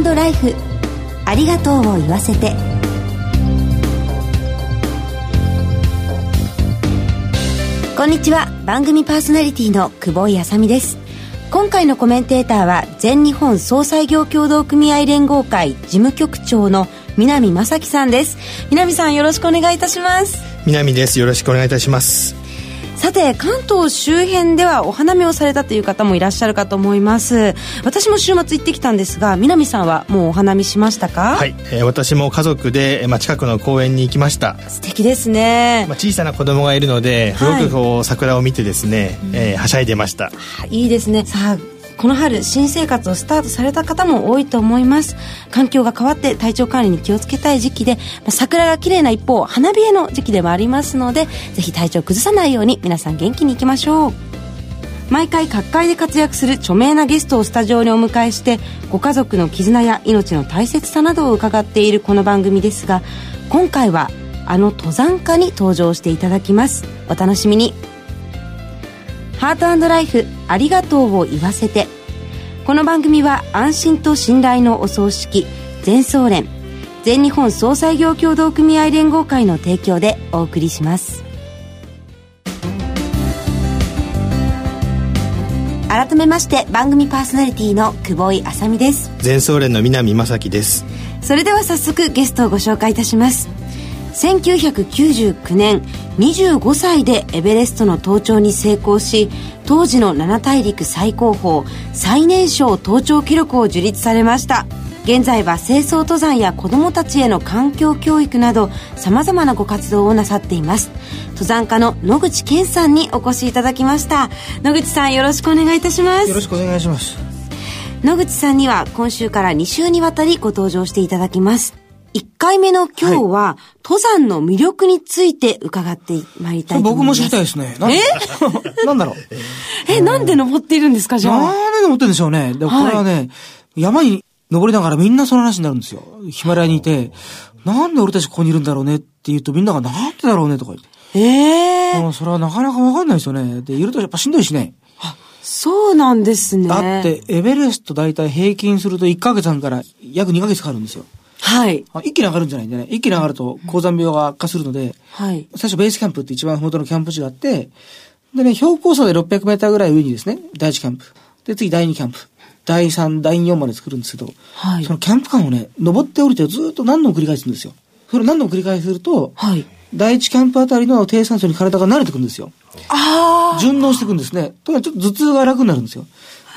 トライフ。ありがとうを言わせて。こんにちは。番組パーソナリティの久保井あさみです。今回のコメンテーターは全日本総裁業協同組合連合会事務局長の南正樹さんです。南さんよろしくお願いいたします。南です。よろしくお願いいたします。さて関東周辺ではお花見をされたという方もいらっしゃるかと思います。私も週末行ってきたんですが南さんはもうお花見しましたか？はい、えー、私も家族で、まあ、近くの公園に行きました。素敵ですね、まあ、小さな子供がいるので、はい、すごくこう桜を見てですね、えー、はしゃいでました、いいですね。さあこの春新生活をスタートされた方も多いと思います。環境が変わって体調管理に気をつけたい時期で、桜が綺麗な一方花冷えの時期でもありますのでぜひ体調崩さないように皆さん元気にいきましょう。毎回各界で活躍する著名なゲストをスタジオにお迎えしてご家族の絆や命の大切さなどを伺っているこの番組ですが今回はあの登山家に登場していただきます。お楽しみに。ハートライフありがとうを言わせて。この番組は安心と信頼のお葬式全総連全日本総裁業協同組合連合会の提供でお送りします。改めまして番組パーソナリティの久保井あさみです。全総連の南正樹です。それでは早速ゲストをご紹介いたします。1999年25歳でエベレストの登頂に成功し当時の七大陸最高峰最年少登頂記録を樹立されました。現在は清掃登山や子どもたちへの環境教育などさまざまなご活動をなさっています。登山家の野口健さんにお越しいただきました。野口さんよろしくお願いいたします。よろしくお願いします。野口さんには今週から2週にわたりご登場していただきます1回目の今日は、はい、登山の魅力について伺ってまいりたいと思います。僕も知りたいですね。え？なんだろう。え、なんで登っているんですか、じゃあ？なんで登ってるんでしょうね。でもこれはね、はい、山に登りながらみんなその話になるんですよ。ヒマラヤにいて、なんで俺たちここにいるんだろうねって言うとみんながなんでだろうねとか言って。ええー。もうそれはなかなかわかんないですよね。で、いるとやっぱしんどいしね。そうなんですね。だって、エベレスト大体平均すると1ヶ月半から約2ヶ月かかるんですよ。はい。一気に上がるんじゃないんでね。一気に上がると高山病が悪化するので、はい。最初ベースキャンプって一番麓のキャンプ地があって、でね、標高差で600メーターぐらい上にですね、第一キャンプ。で、次第二キャンプ。第3、第4まで作るんですけど、はい。そのキャンプ間をね、登って降りてずっと何度も繰り返すんですよ。それ何度も繰り返すると、はい。第一キャンプあたりの低酸素に体が慣れてくるんですよ。ああ。順応していくんですね。とにかくちょっと頭痛が楽になるんですよ。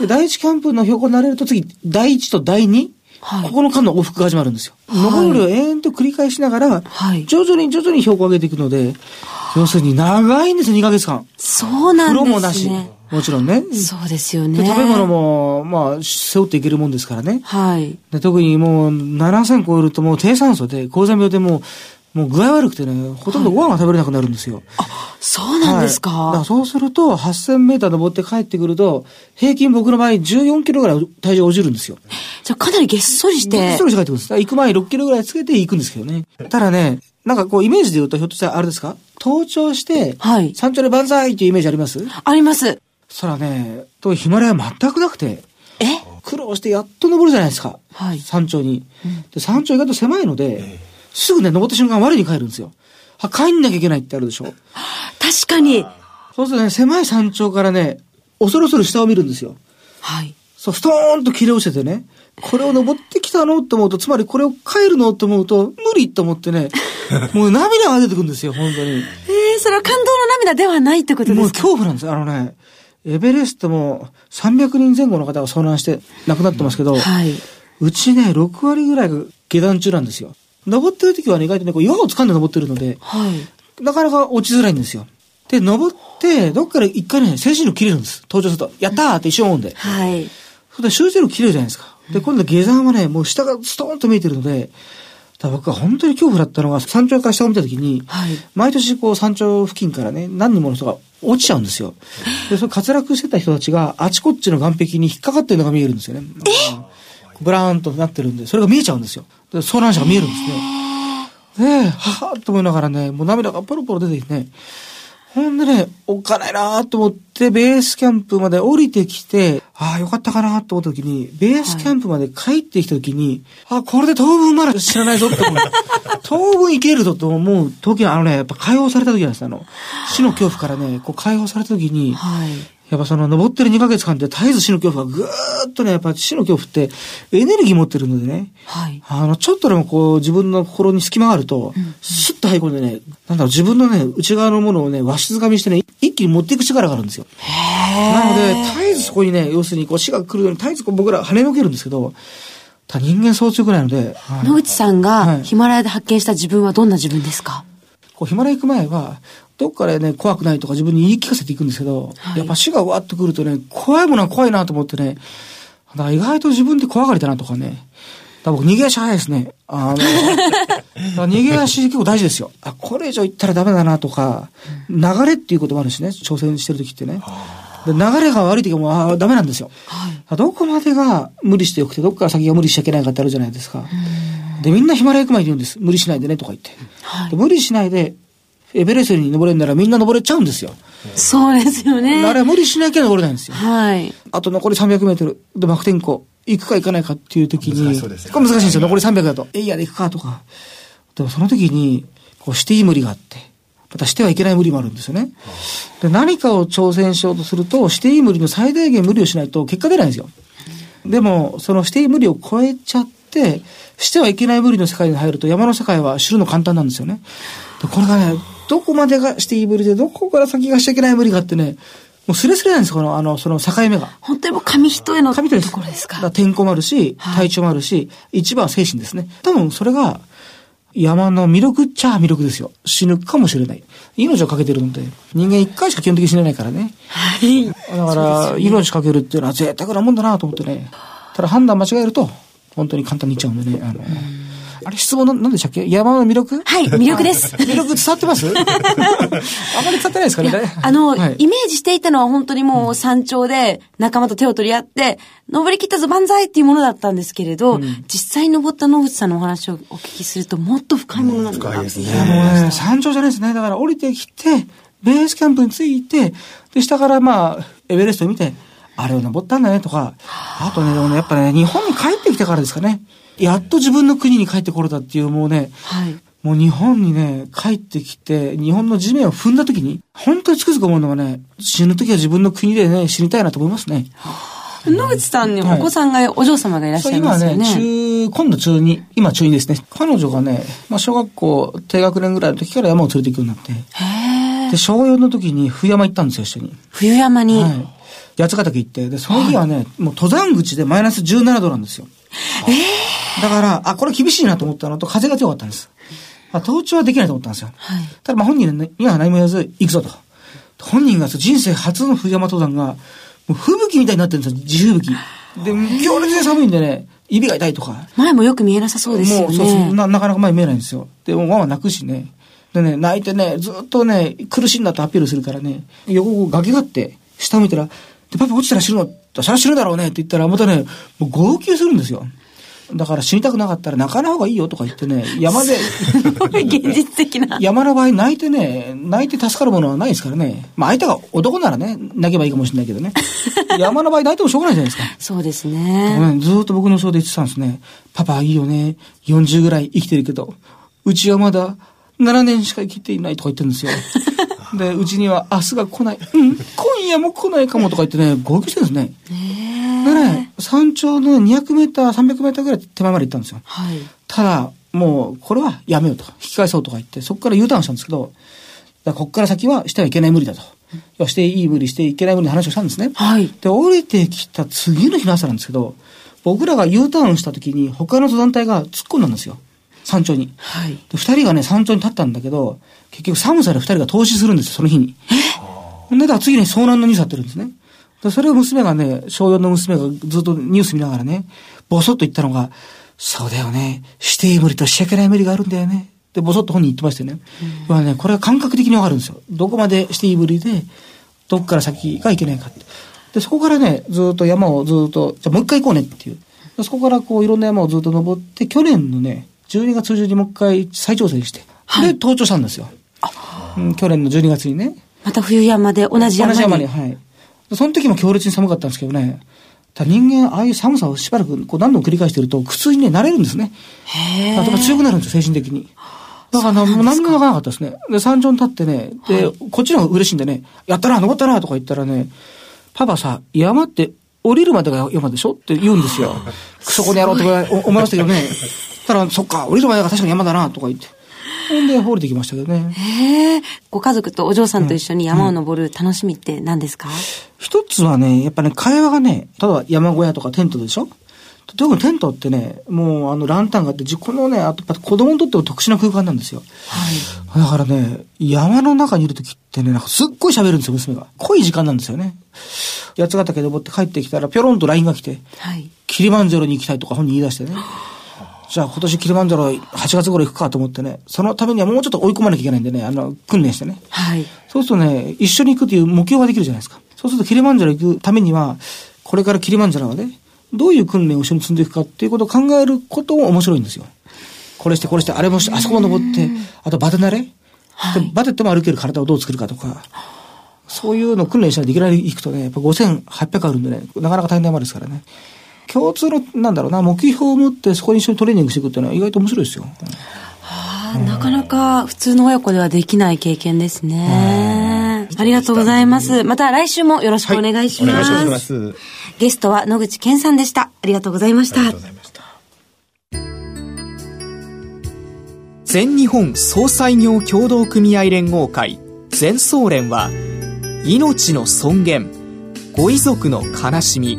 で、第一キャンプの標高になれると次、第一と第二はい、ここの間の往復が始まるんですよ。上りを延々と繰り返しながら、はい、徐々に徐々に標高を上げていくので、要するに長いんですよ、2ヶ月間。そうなんですね。風呂もなし。もちろんね。そうですよね。食べ物も、まあ、背負っていけるもんですからね。はい。で特にもう、7000超えるともう低酸素で、高山病でももう具合悪くてね、ほとんどご飯が食べれなくなるんですよ。はい、あ、そうなんですか？はい、かそうすると、8000メーター登って帰ってくると、平均僕の場合14キロぐらい体重落ちるんですよ。じゃあかなりげっそりして。げっそりして帰ってくるんです。行く前に6キロぐらいつけて行くんですけどね。ただね、なんかこうイメージで言うとひょっとしたらあれですか？登頂して、はい。山頂で万歳っていうイメージあります？あります。そらね、とヒマラヤ全くなくて。え？苦労してやっと登るじゃないですか。はい。山頂に。で、山頂意外と狭いので、すぐね、登った瞬間我に帰るんですよ。あ、帰んなきゃいけないってあるでしょ。確かに。そうするとね、狭い山頂からね、恐る恐る下を見るんですよ。はい。そう、ストーンと切れ落ちててね、これを登ってきたのと思うと、つまりこれを帰るのと思うと、無理と思ってね、もう涙が出てくるんですよ、本当に。ええー、それは感動の涙ではないってことですか？もう恐怖なんですよ。あのね、エベレストも300人前後の方が遭難して亡くなってますけど、はい、うちね、6割ぐらいが下段中なんですよ。登ってる時はね、意外とね、こう岩を掴んで登ってるので、はい、なかなか落ちづらいんですよ。で、登って、どっから一回ね、精神力切れるんです。登場すると。やったーって一瞬思うんで。はい。それで集中力切れるじゃないですか。で、今度下山はね、もう下がストーンと見えてるので、だ僕は本当に恐怖だったのが、山頂から下を見た時に、はい、毎年こう山頂付近からね、何人もの人が落ちちゃうんですよ。で、それ滑落してた人たちが、あちこちの岸壁に引っかかってるのが見えるんですよね。え？ブラーンとなってるんで、それが見えちゃうんですよ。で遭難者が見えるんですね。で、ははと思いながらね、もう涙がポロポロ出てきてね、ほんでね、おっかないなと思って、ベースキャンプまで降りてきて、ああ、よかったかなと思った時に、ベースキャンプまで帰ってきた時に、はい、あこれで当分まだ知らないぞって思う。当分いけるぞと思う時は、あのね、やっぱ解放された時なんですよ。あの、死の恐怖からね、こう解放された時に、はい、やっぱその登ってる2ヶ月間で絶えず死の恐怖がぐーっとね、やっぱ死の恐怖ってエネルギー持ってるのでね。はい。あの、ちょっとでもこう自分の心に隙間があると、うん、スッと入り込んでね、なんだろう、自分のね、内側のものをね、わしづかみしてね、一気に持っていく力があるんですよ。へなので、絶えずそこにね、要するにこう死が来るように絶えずこう僕ら跳ねのけるんですけど、た人間そう強くないので。野口さんがヒマラヤで発見した自分はどんな自分ですか、こうヒマラヤ行く前は、どっかでね、怖くないとか自分に言い聞かせていくんですけど、はい、やっぱ死がわっとくるとね、怖いものは怖いなと思ってね、意外と自分で怖がりだなとかね、だ僕逃げ足早いですね。あの、逃げ足結構大事ですよ。あ、これ以上行ったらダメだなとか、流れっていうこともあるしね、挑戦してる時ってね。で流れが悪い時もあダメなんですよ。はい、どこまでが無理してよくて、どこから先が無理しちゃいけないかってあるじゃないですか。で、みんなヒマラヤ行く前に言うんです。無理しないでねとか言って。はい、無理しないで、エベレストに登れるならみんな登れちゃうんですよ。そうですよね。あれは無理しなきゃ登れないんですよ。はい。あと残り300メートルで悪天候、行くか行かないかっていう時に、難しね、これ難しいんですよ。残り300だと。えいやで行くかとか。でもその時に、こうしていい無理があって、またしてはいけない無理もあるんですよね。で、何かを挑戦しようとすると、していい無理の最大限無理をしないと結果出ないんですよ。でも、そのしていい無理を超えちゃって、してはいけない無理の世界に入ると山の世界は知るの簡単なんですよね。でこれがね、どこまでがしていい無理で、どこから先がしちゃいけない無理かってね、もうスレスレなんですこの、あの、その境目が。本当にもう紙一重のところですか。か天候もあるし、体調もあるし、はい、一番は精神ですね。多分それが、山の魅力っちゃ魅力ですよ。死ぬかもしれない。命をかけてるので、人間一回しか基本的に死ねないからね。はい。だから、ね、命かけるっていうのは贅沢なもんだなと思ってね。ただ判断間違えると、本当に簡単にいっちゃうんでね。あの、あれ質問なんでしたっけ？山の魅力？はい、魅力です。魅力伝わってます？あまり伝わってないですかねあの、はい、イメージしていたのは本当にもう山頂で仲間と手を取り合って、登り切ったぞ万歳っていうものだったんですけれど、うん、実際に登った野口さんのお話をお聞きするともっと深いものなんだな、うん、深いですね。もうね、山頂じゃないですね。だから降りてきて、ベースキャンプに着いて、で、下からまあ、エベレストを見て、あれを登ったんだねとか、あとね、でもね、やっぱね、日本に帰ってきてからですかね。やっと自分の国に帰ってこれたっていうもうね、はい、もう日本にね、帰ってきて、日本の地面を踏んだ時に、本当につくづく思うのはね、死ぬ時は自分の国でね、死にたいなと思いますね。野口さんにお子さんが、お嬢様がいらっしゃいますよね。今ね、中、今度中2、今中2ですね。彼女がね、まあ小学校低学年ぐらいの時から山を連れて行くようになって。で、小4の時に冬山行ったんですよ、一緒に。冬山に。はい。八ヶ岳行って、で、その日はね、はい、もう登山口でマイナス17度なんですよ。ええー、だから、あ、これ厳しいなと思ったのと、風が強かったんです。まあ、登頂はできないと思ったんですよ。はい、ただ、まあ、本人には何も言わず、行くぞと。本人が人生初の冬山登山が、もう吹雪みたいになってるんですよ、地吹雪。で、強烈で寒いんでね、指が痛いとか。前もよく見えなさそうですよね。もう、そうそうな、なかなか前見えないんですよ。で、ワンワン泣くしね。でね、泣いてね、ずっとね、苦しいんだとアピールするからね、横崖があって、下向いたら、で、パパ落ちたら死ぬの？それは死ぬだろうねって言ったら、またね、もう号泣するんですよ。だから死にたくなかったら泣かない方がいいよとか言ってね、山で。現実的な。山の場合泣いてね、泣いて助かるものはないですからね。まあ相手が男ならね、泣けばいいかもしれないけどね。山の場合泣いてもしょうがないじゃないですか。そうですね。ずっと僕の想で言ってたんですね。パパいいよね。40ぐらい生きてるけど、うちはまだ7年しか生きていないとか言ってるんですよ。で、うちには明日が来ない。うん、今夜も来ないかもとか言ってね、号泣してるんですね。でね、山頂の200メーター、300メーターぐらい手前まで行ったんですよ。はい。ただ、もう、これはやめようと。引き返そうとか言って、そこから U ターンしたんですけど、だここから先はしてはいけない無理だと。うん、していい無理、していけない無理の話をしたんですね。はい。で、降りてきた次の日の朝なんですけど、僕らが U ターンした時に他の登山隊が突っ込んだんですよ。山頂に。はい。で、二人がね、山頂に立ったんだけど、結局寒さで二人が投資するんですよ、その日に。え？で、だ次に遭難のニュースやってるんですね。で、それを娘がね、小4の娘がずっとニュース見ながらね、ボソッと言ったのが、そうだよね、していい無理としちゃいけない無理があるんだよね。で、ボソッと本人言ってましたよね。うん、まあね、これは感覚的にわかるんですよ。どこまでしていい無理で、どっから先がいけないかって。で、そこからね、ずっと山をずっと、じゃあもう一回行こうねっていう。そこからこういろんな山をずっと登って、去年のね、12月中旬にもう一回再挑戦して、はい、で、登頂したんですよ。うん、去年の12月にね。また冬山で同じ山に同じ山に、はい。その時も強烈に寒かったんですけどね。ただ人間、ああいう寒さをしばらくこう何度も繰り返してると、苦痛にね、慣れるんですね。へ例えば強くなるんですよ、精神的に。だから、もう何もわからなかったですね。で、山頂に立ってね、で、はい、こっちの方が嬉しいんでね、やったな、登ったな、とか言ったらね、パパさ、山って降りるまでが山でしょ？って言うんですよ。そこにやろうと思いましたけどね。たら、そっか、降りるまでが確かに山だな、とか言って。ほんで、降りてきましたけどね。へえ。ご家族とお嬢さんと一緒に山を登る楽しみって何ですか、うんうん、一つはね、やっぱね、会話がね、例えば山小屋とかテントでしょ？特にテントってね、もうあのランタンがあって、このね、あと子供にとっても特殊な空間なんですよ。はい。だからね、山の中にいる時ってね、なんかすっごい喋るんですよ、娘が。濃い時間なんですよね。八ヶ岳登って帰ってきたら、ぴょろんと LINE が来て、はい。キリマンジャロに行きたいとか本人言い出してね。じゃあ今年キリマンジャロ8月頃行くかと思ってね、そのためにはもうちょっと追い込まなきゃいけないんでね、あの、訓練してね。はい。そうするとね、一緒に行くという目標ができるじゃないですか。そうするとキリマンジャロ行くためには、これからキリマンジャロはね、どういう訓練を一緒に積んでいくかっていうことを考えることも面白いんですよ。これしてこれして、あれもして、あそこも登って、あとバテ慣れ、はい、バテっても歩ける体をどう作るかとか、そういうのを訓練したらいきなり行くとね、やっぱ5800あるんでね、なかなか大変な山ですからね。共通の、なんだろうな、目標を持ってそこに一緒にトレーニングしていくっていうのは意外と面白いですよ。はあ、なかなか普通の親子ではできない経験ですね。ありがとうございます。また来週もよろしくお願いします。はい、ます。ゲストは野口健さんでした。ありがとうございました。ありがとうございました。全日本総裁業協同組合連合会全総連は命の尊厳ご遺族の悲しみ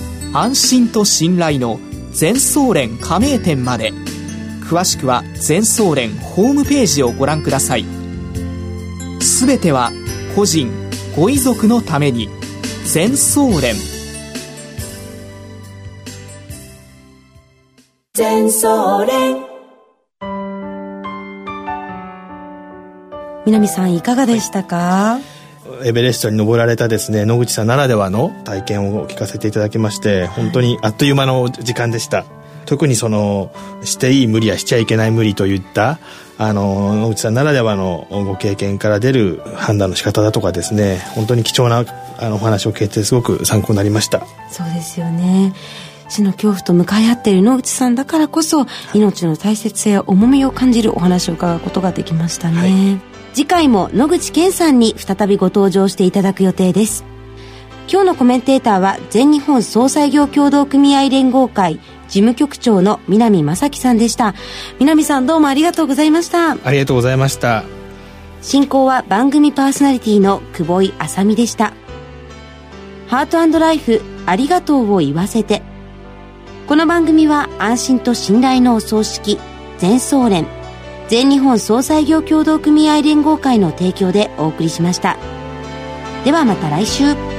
安心と信頼の全総連加盟店まで。詳しくは全総連ホームページをご覧ください。すべては個人ご遺族のために。全総連。全総連。南さんいかがでしたか？エベレストに登られたですね野口さんならではの体験を聞かせていただきまして本当にあっという間の時間でした。特にそのしていい無理やしちゃいけない無理といったあの野口さんならではのご経験から出る判断の仕方だとかですね本当に貴重なあのお話を聞いてすごく参考になりました。そうですよね。死の恐怖と向かい合っている野口さんだからこそ命の大切さや重みを感じるお話を伺うことができましたね、はい、次回も野口健さんに再びご登場していただく予定です。今日のコメンテーターは全日本総裁業協同組合連合会事務局長の南正樹さんでした。南さんどうもありがとうございました。ありがとうございました。進行は番組パーソナリティの久保井あさみでした。ハートライフありがとうを言わせて。この番組は安心と信頼のお葬式全総連全日本総裁業協同組合連合会の提供でお送りしました。ではまた来週。